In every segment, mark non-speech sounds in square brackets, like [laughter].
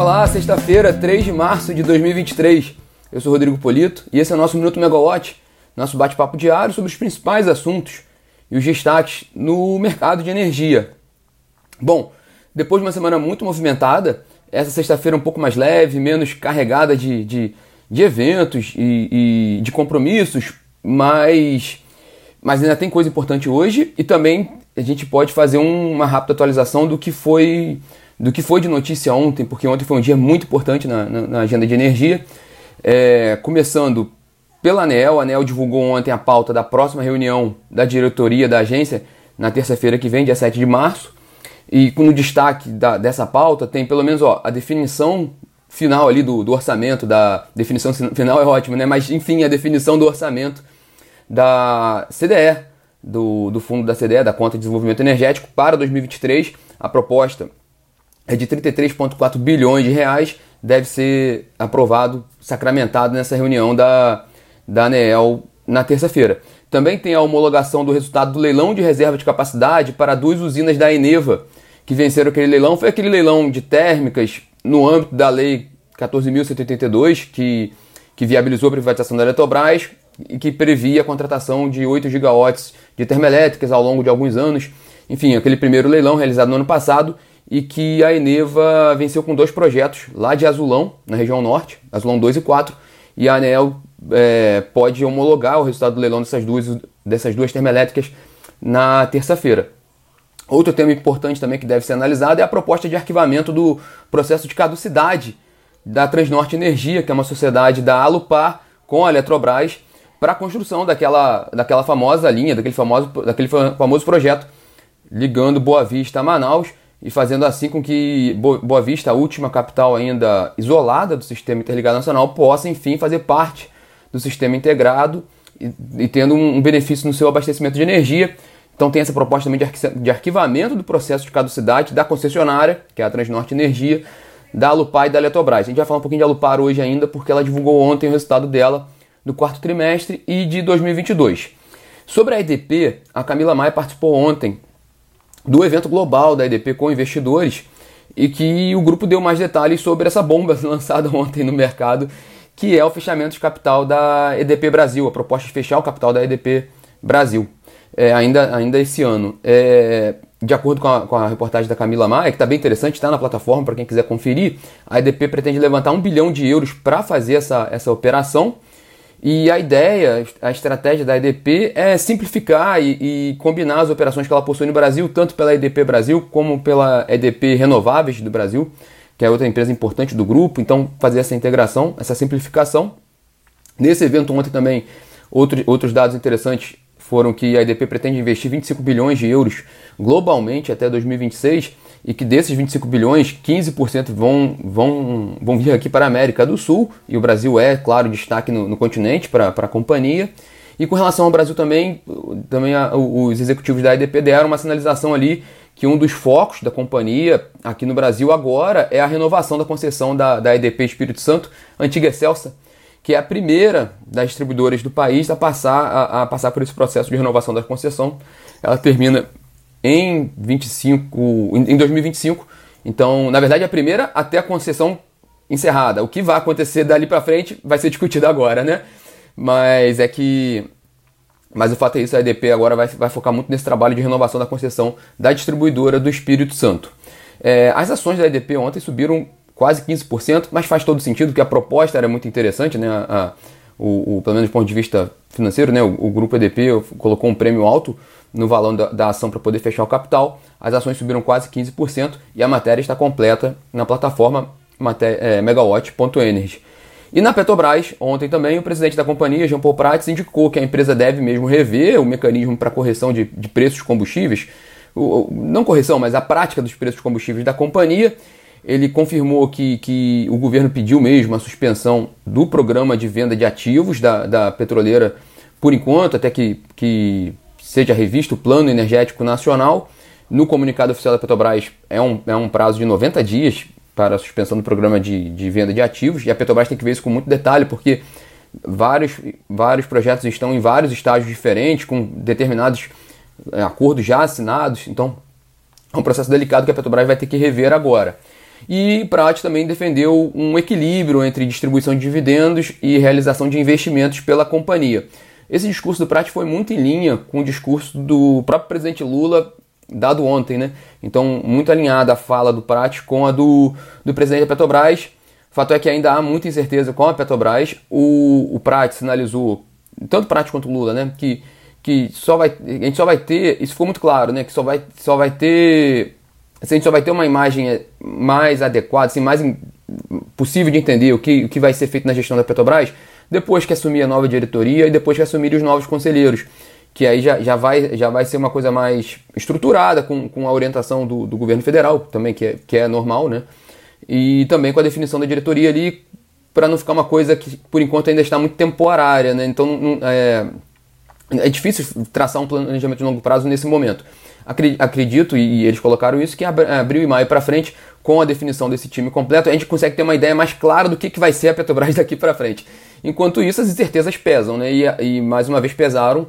Olá, sexta-feira, 3 de março de 2023. Eu sou Rodrigo Polito e esse é o nosso Minuto Megawatt, nosso bate-papo diário sobre os principais assuntos e os destaques no mercado de energia. Bom, depois de uma semana muito movimentada, essa sexta-feira um pouco mais leve, menos carregada de, de, de eventos e, e de compromissos, mas, mas ainda tem coisa importante hoje e também a gente pode fazer uma rápida atualização do que foi do que foi de notícia ontem, porque ontem foi um dia muito importante na, na, na agenda de energia. É, começando pela ANEL, a ANEL divulgou ontem a pauta da próxima reunião da diretoria da agência, na terça-feira que vem, dia 7 de março. E no destaque da, dessa pauta tem pelo menos ó, a definição final ali do, do orçamento, da definição final é ótimo, né? Mas enfim, a definição do orçamento da CDE, do, do fundo da CDE, da Conta de Desenvolvimento Energético, para 2023. A proposta é de 33,4 bilhões de reais, deve ser aprovado, sacramentado nessa reunião da, da ANEEL na terça-feira. Também tem a homologação do resultado do leilão de reserva de capacidade para duas usinas da Eneva, que venceram aquele leilão. Foi aquele leilão de térmicas no âmbito da Lei 14.182, que, que viabilizou a privatização da Eletrobras e que previa a contratação de 8 gigawatts de termoelétricas ao longo de alguns anos. Enfim, aquele primeiro leilão realizado no ano passado e que a Eneva venceu com dois projetos lá de Azulão, na região norte, Azulão 2 e 4, e a ANEL é, pode homologar o resultado do leilão dessas duas, dessas duas termoelétricas na terça-feira. Outro tema importante também que deve ser analisado é a proposta de arquivamento do processo de caducidade da Transnorte Energia, que é uma sociedade da Alupar com a Eletrobras, para a construção daquela, daquela famosa linha, daquele famoso, daquele famoso projeto ligando Boa Vista a Manaus e fazendo assim com que Boa Vista, a última capital ainda isolada do sistema interligado nacional, possa enfim fazer parte do sistema integrado e, e tendo um benefício no seu abastecimento de energia. Então tem essa proposta também de, arqui de arquivamento do processo de caducidade da concessionária, que é a Transnorte Energia, da Alupar e da Eletrobras. A gente vai falar um pouquinho de Alupar hoje ainda, porque ela divulgou ontem o resultado dela do quarto trimestre e de 2022. Sobre a EDP, a Camila Maia participou ontem do evento global da EDP com investidores e que o grupo deu mais detalhes sobre essa bomba [laughs] lançada ontem no mercado, que é o fechamento de capital da EDP Brasil, a proposta de fechar o capital da EDP Brasil, é, ainda, ainda esse ano. É, de acordo com a, com a, reportagem da Camila Maia, que está bem interessante, está na plataforma para quem quiser conferir, a EDP pretende levantar um bilhão de euros para fazer essa, essa operação. E a ideia, a estratégia da EDP é simplificar e, e, combinar as operações que ela possui no Brasil, tanto pela EDP Brasil como pela EDP Renováveis do Brasil, que é outra empresa importante do grupo. Então, fazer essa integração, essa simplificação. Nesse evento ontem também, outro, outros dados interessantes foram que a EDP pretende investir 25 bilhões de euros globalmente até 2026 e que desses 25 bilhões, 15% vão, vão, vão vir aqui para a América do Sul, e o Brasil é, claro, destaque no, no continente para a companhia. E com relação ao Brasil também, também a, os executivos da EDP deram uma sinalização ali que um dos focos da companhia aqui no Brasil agora é a renovação da concessão da, da EDP Espírito Santo, antiga Excelsa, que é a primeira das distribuidoras do país a passar, a, a passar por esse processo de renovação da concessão. Ela termina em 25, em 2025. Então, na verdade, a primeira até a concessão encerrada. O que vai acontecer dali para frente vai ser discutido agora, né? Mas é que mas o fato é isso, a EDP agora vai, vai focar muito nesse trabalho de renovação da concessão da distribuidora do Espírito Santo. É, as ações da EDP ontem subiram quase 15%, mas faz todo sentido, porque a proposta era muito interessante, né? A, a, o, o, pelo menos do ponto de vista financeiro, né? o, o grupo EDP colocou um prêmio alto no valor da, da ação para poder fechar o capital. As ações subiram quase 15% e a matéria está completa na plataforma é, megawatt.energy. E na Petrobras, ontem também, o presidente da companhia, Jean Paul Prats, indicou que a empresa deve mesmo rever o mecanismo para correção de, de preços de combustíveis, o, não correção, mas a prática dos preços de combustíveis da companhia. Ele confirmou que, que o governo pediu mesmo a suspensão do programa de venda de ativos da, da petroleira por enquanto, até que, que seja revisto o Plano Energético Nacional. No comunicado oficial da Petrobras é um, é um prazo de 90 dias para a suspensão do programa de, de venda de ativos, e a Petrobras tem que ver isso com muito detalhe, porque vários, vários projetos estão em vários estágios diferentes, com determinados é, acordos já assinados, então é um processo delicado que a Petrobras vai ter que rever agora. E Prat também defendeu um equilíbrio entre distribuição de dividendos e realização de investimentos pela companhia. Esse discurso do Prat foi muito em linha com o discurso do próprio presidente Lula dado ontem, né? Então, muito alinhada a fala do Prat com a do, do presidente da Petrobras. O fato é que ainda há muita incerteza com a Petrobras. O, o Prat sinalizou, tanto o Prat quanto o Lula, né? Que, que só vai, a gente só vai ter, isso ficou muito claro, né? Que só vai, só vai ter, a gente só vai ter uma imagem mais adequada, assim, mais possível de entender o que, o que vai ser feito na gestão da Petrobras depois que assumir a nova diretoria e depois que assumir os novos conselheiros que aí já, já, vai, já vai ser uma coisa mais estruturada, com, com a orientação do, do governo federal, também, que é, que é normal, né? E também com a definição da diretoria ali, para não ficar uma coisa que, por enquanto, ainda está muito temporária, né? Então, é, é difícil traçar um planejamento de longo prazo nesse momento. Acredito, e eles colocaram isso, que abril e maio para frente, com a definição desse time completo, a gente consegue ter uma ideia mais clara do que, que vai ser a Petrobras [laughs] daqui para frente. Enquanto isso, as incertezas pesam, né? E, e mais uma vez pesaram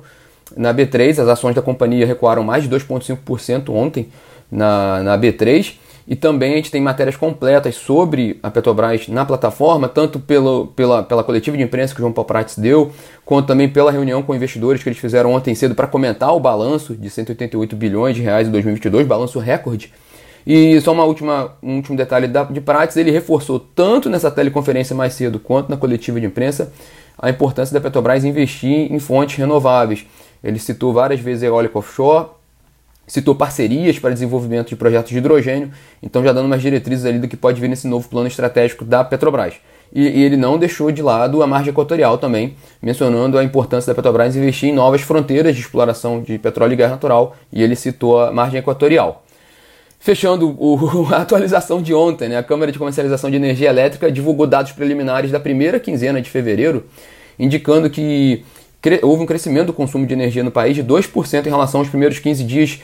na B3, as ações da companhia recuaram mais de 2,5% ontem na, na B3. E também a gente tem matérias completas sobre a Petrobras na plataforma, tanto pelo, pela, pela coletiva de imprensa que o João Paulo Prates deu, quanto também pela reunião com investidores que eles fizeram ontem cedo para comentar o balanço de 188 bilhões de reais em 2022, balanço recorde. E só uma última, um último detalhe da, de Prates, ele reforçou tanto nessa teleconferência mais cedo quanto na coletiva de imprensa a importância da Petrobras investir em fontes renováveis. Ele citou várias vezes eólica offshore, citou parcerias para desenvolvimento de projetos de hidrogênio, então já dando umas diretrizes ali do que pode vir nesse novo plano estratégico da Petrobras. E, e, ele não deixou de lado a margem equatorial também, mencionando a importância da Petrobras investir em novas fronteiras de exploração de petróleo e gás natural, e ele citou a margem equatorial. Fechando o, [laughs] a atualização de ontem, né, a Câmara de Comercialização de Energia Elétrica divulgou dados preliminares da primeira quinzena de fevereiro, indicando que houve um crescimento do consumo de energia no país de 2% em relação aos primeiros 15 dias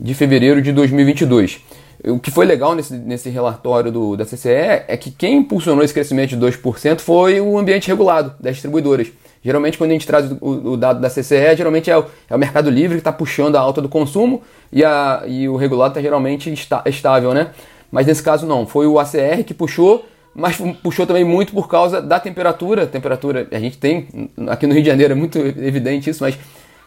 de fevereiro de 2022. O que foi legal nesse, nesse relatório do, da CCE é que quem impulsionou esse crescimento de 2% foi o ambiente regulado das distribuidoras. Geralmente, quando a gente traz o, o dado da CCE, geralmente é o, é o Mercado Livre que está puxando a alta do consumo e, a, e o regulado está geralmente está, estável, né? Mas nesse caso não, foi o ACR que puxou mas puxou também muito por causa da temperatura. Temperatura, a gente tem, aqui no Rio de Janeiro é muito evidente isso, mas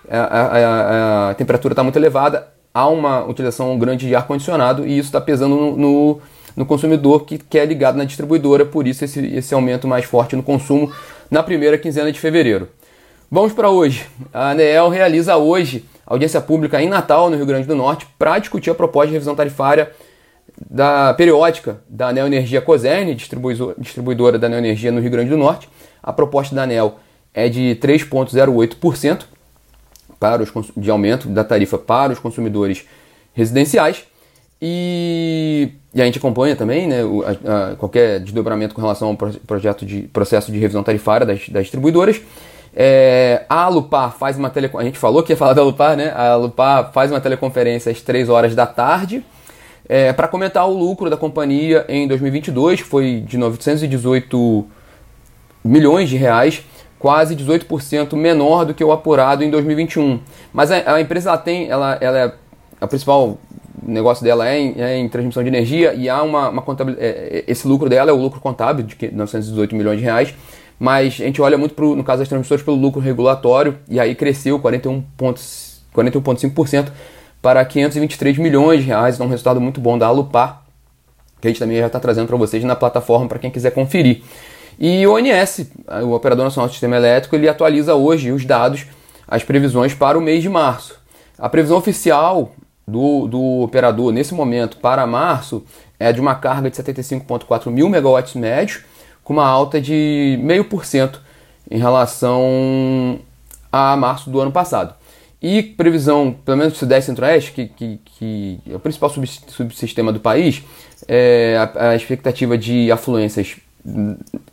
a, a, a, a temperatura está muito elevada, há uma utilização grande de ar-condicionado e isso está pesando no, no, no, consumidor que, que é ligado na distribuidora, por isso esse, esse aumento mais forte no consumo na primeira quinzena de fevereiro. Vamos para hoje. A ANEEL realiza hoje audiência pública em Natal, no Rio Grande do Norte, para discutir a proposta de revisão tarifária da periódica da Anel Energia Coserne, distribuidora da Anel Energia no Rio Grande do Norte. A proposta da Anel é de 3,08% para os, de aumento da tarifa para os consumidores residenciais. E, e a gente acompanha também né, o, a, a, qualquer desdobramento com relação ao projeto de processo de revisão tarifária das, das distribuidoras. É, a Lupar faz uma teleconferência. A gente falou que ia falar da Lupar, né? A Lupar faz uma teleconferência às 3 horas da tarde é, para comentar o lucro da companhia em 2022, que foi de 918 milhões de reais, quase 18% menor do que o apurado em 2021. Mas a, a empresa ela tem, ela, ela é, a principal negócio dela é em, é em, transmissão de energia e há uma, uma contabilidade, é, é, esse lucro dela é o lucro contábil de 918 milhões de reais, mas a gente olha muito pro, no caso das transmissões pelo lucro regulatório e aí cresceu 41,5% 41 para 523 milhões de reais, então um resultado muito bom da Alupar, que a gente também já está trazendo para vocês na plataforma para quem quiser conferir. E o ONS, o Operador Nacional do Sistema Elétrico, ele atualiza hoje os dados, as previsões para o mês de março. A previsão oficial do, do operador nesse momento para março é de uma carga de 75,4 mil megawatts médios, com uma alta de 0,5% em relação a março do ano passado. E previsão, pelo menos do Sudeste Centro-Oeste, que, que, que, é o principal subsistema do país, é a, a expectativa de afluências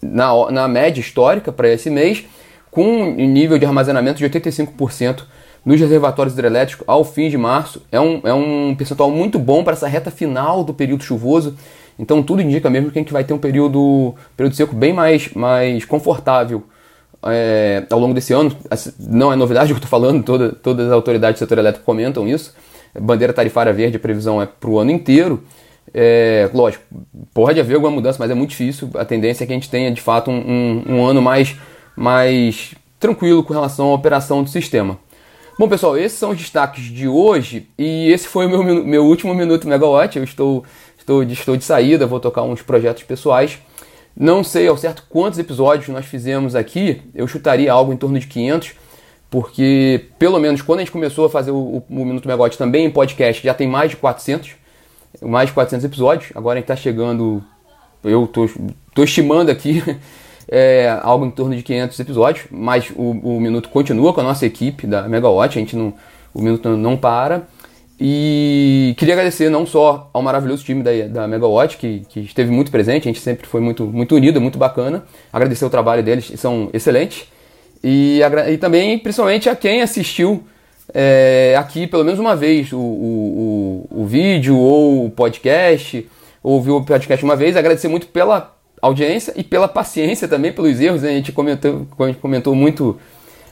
na, na média histórica para esse mês, com um nível de armazenamento de 85% nos reservatórios hidrelétricos ao fim de março. É um, é um percentual muito bom para essa reta final do período chuvoso. Então tudo indica mesmo que a gente vai ter um período, período seco bem mais, mais confortável é, ao longo desse ano. Não é novidade o que eu estou falando, toda, todas as autoridades do setor elétrico comentam isso. Bandeira tarifária verde, a previsão é para o ano inteiro. É, lógico, pode haver alguma mudança, mas é muito difícil. A tendência é que a gente tenha de fato um, um, um ano mais, mais tranquilo com relação à operação do sistema. Bom, pessoal, esses são os destaques de hoje e esse foi o meu, meu último Minuto Megawatt. Eu estou, estou, estou de saída, vou tocar uns projetos pessoais. Não sei ao certo quantos episódios nós fizemos aqui, eu chutaria algo em torno de 500, porque pelo menos quando a gente começou a fazer o, o Minuto Megawatt também em podcast, já tem mais de 400, mais de 400 episódios. Agora a gente está chegando, eu estou estimando aqui [laughs] é, algo em torno de 500 episódios, mas o, o Minuto continua com a nossa equipe da Megawatt, a gente não, o Minuto não para. E queria agradecer não só ao maravilhoso time da, da Megawatt, que, que esteve muito presente, a gente sempre foi muito, muito unido, muito bacana. Agradecer o trabalho deles, são excelentes. E, e também, principalmente, a quem assistiu é, aqui pelo menos uma vez o, o, o, o vídeo ou o podcast, ouviu o podcast uma vez. Agradecer muito pela audiência e pela paciência também, pelos erros. Né? A gente comentou, a gente comentou muito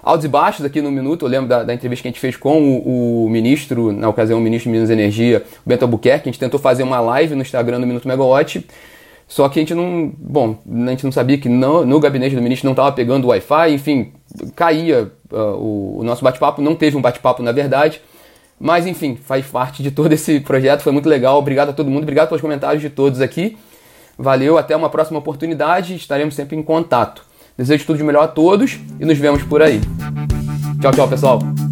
altos e baixos aqui no Minuto. Eu lembro da, da entrevista que a gente fez com o, o, ministro, na ocasião o ministro de Minas e Energia, o Bento Albuquerque. A gente tentou fazer uma live no Instagram do Minuto Megawatt. Só que a gente não. Bom, a gente não sabia que no, no gabinete do ministro não estava pegando Wi-Fi, enfim, caía uh, o, o nosso bate-papo. Não teve um bate-papo, na verdade. Mas enfim, faz parte de todo esse projeto, foi muito legal. Obrigado a todo mundo, obrigado pelos comentários de todos aqui. Valeu, até uma próxima oportunidade, estaremos sempre em contato. Desejo tudo de melhor a todos e nos vemos por aí. Tchau, tchau, pessoal.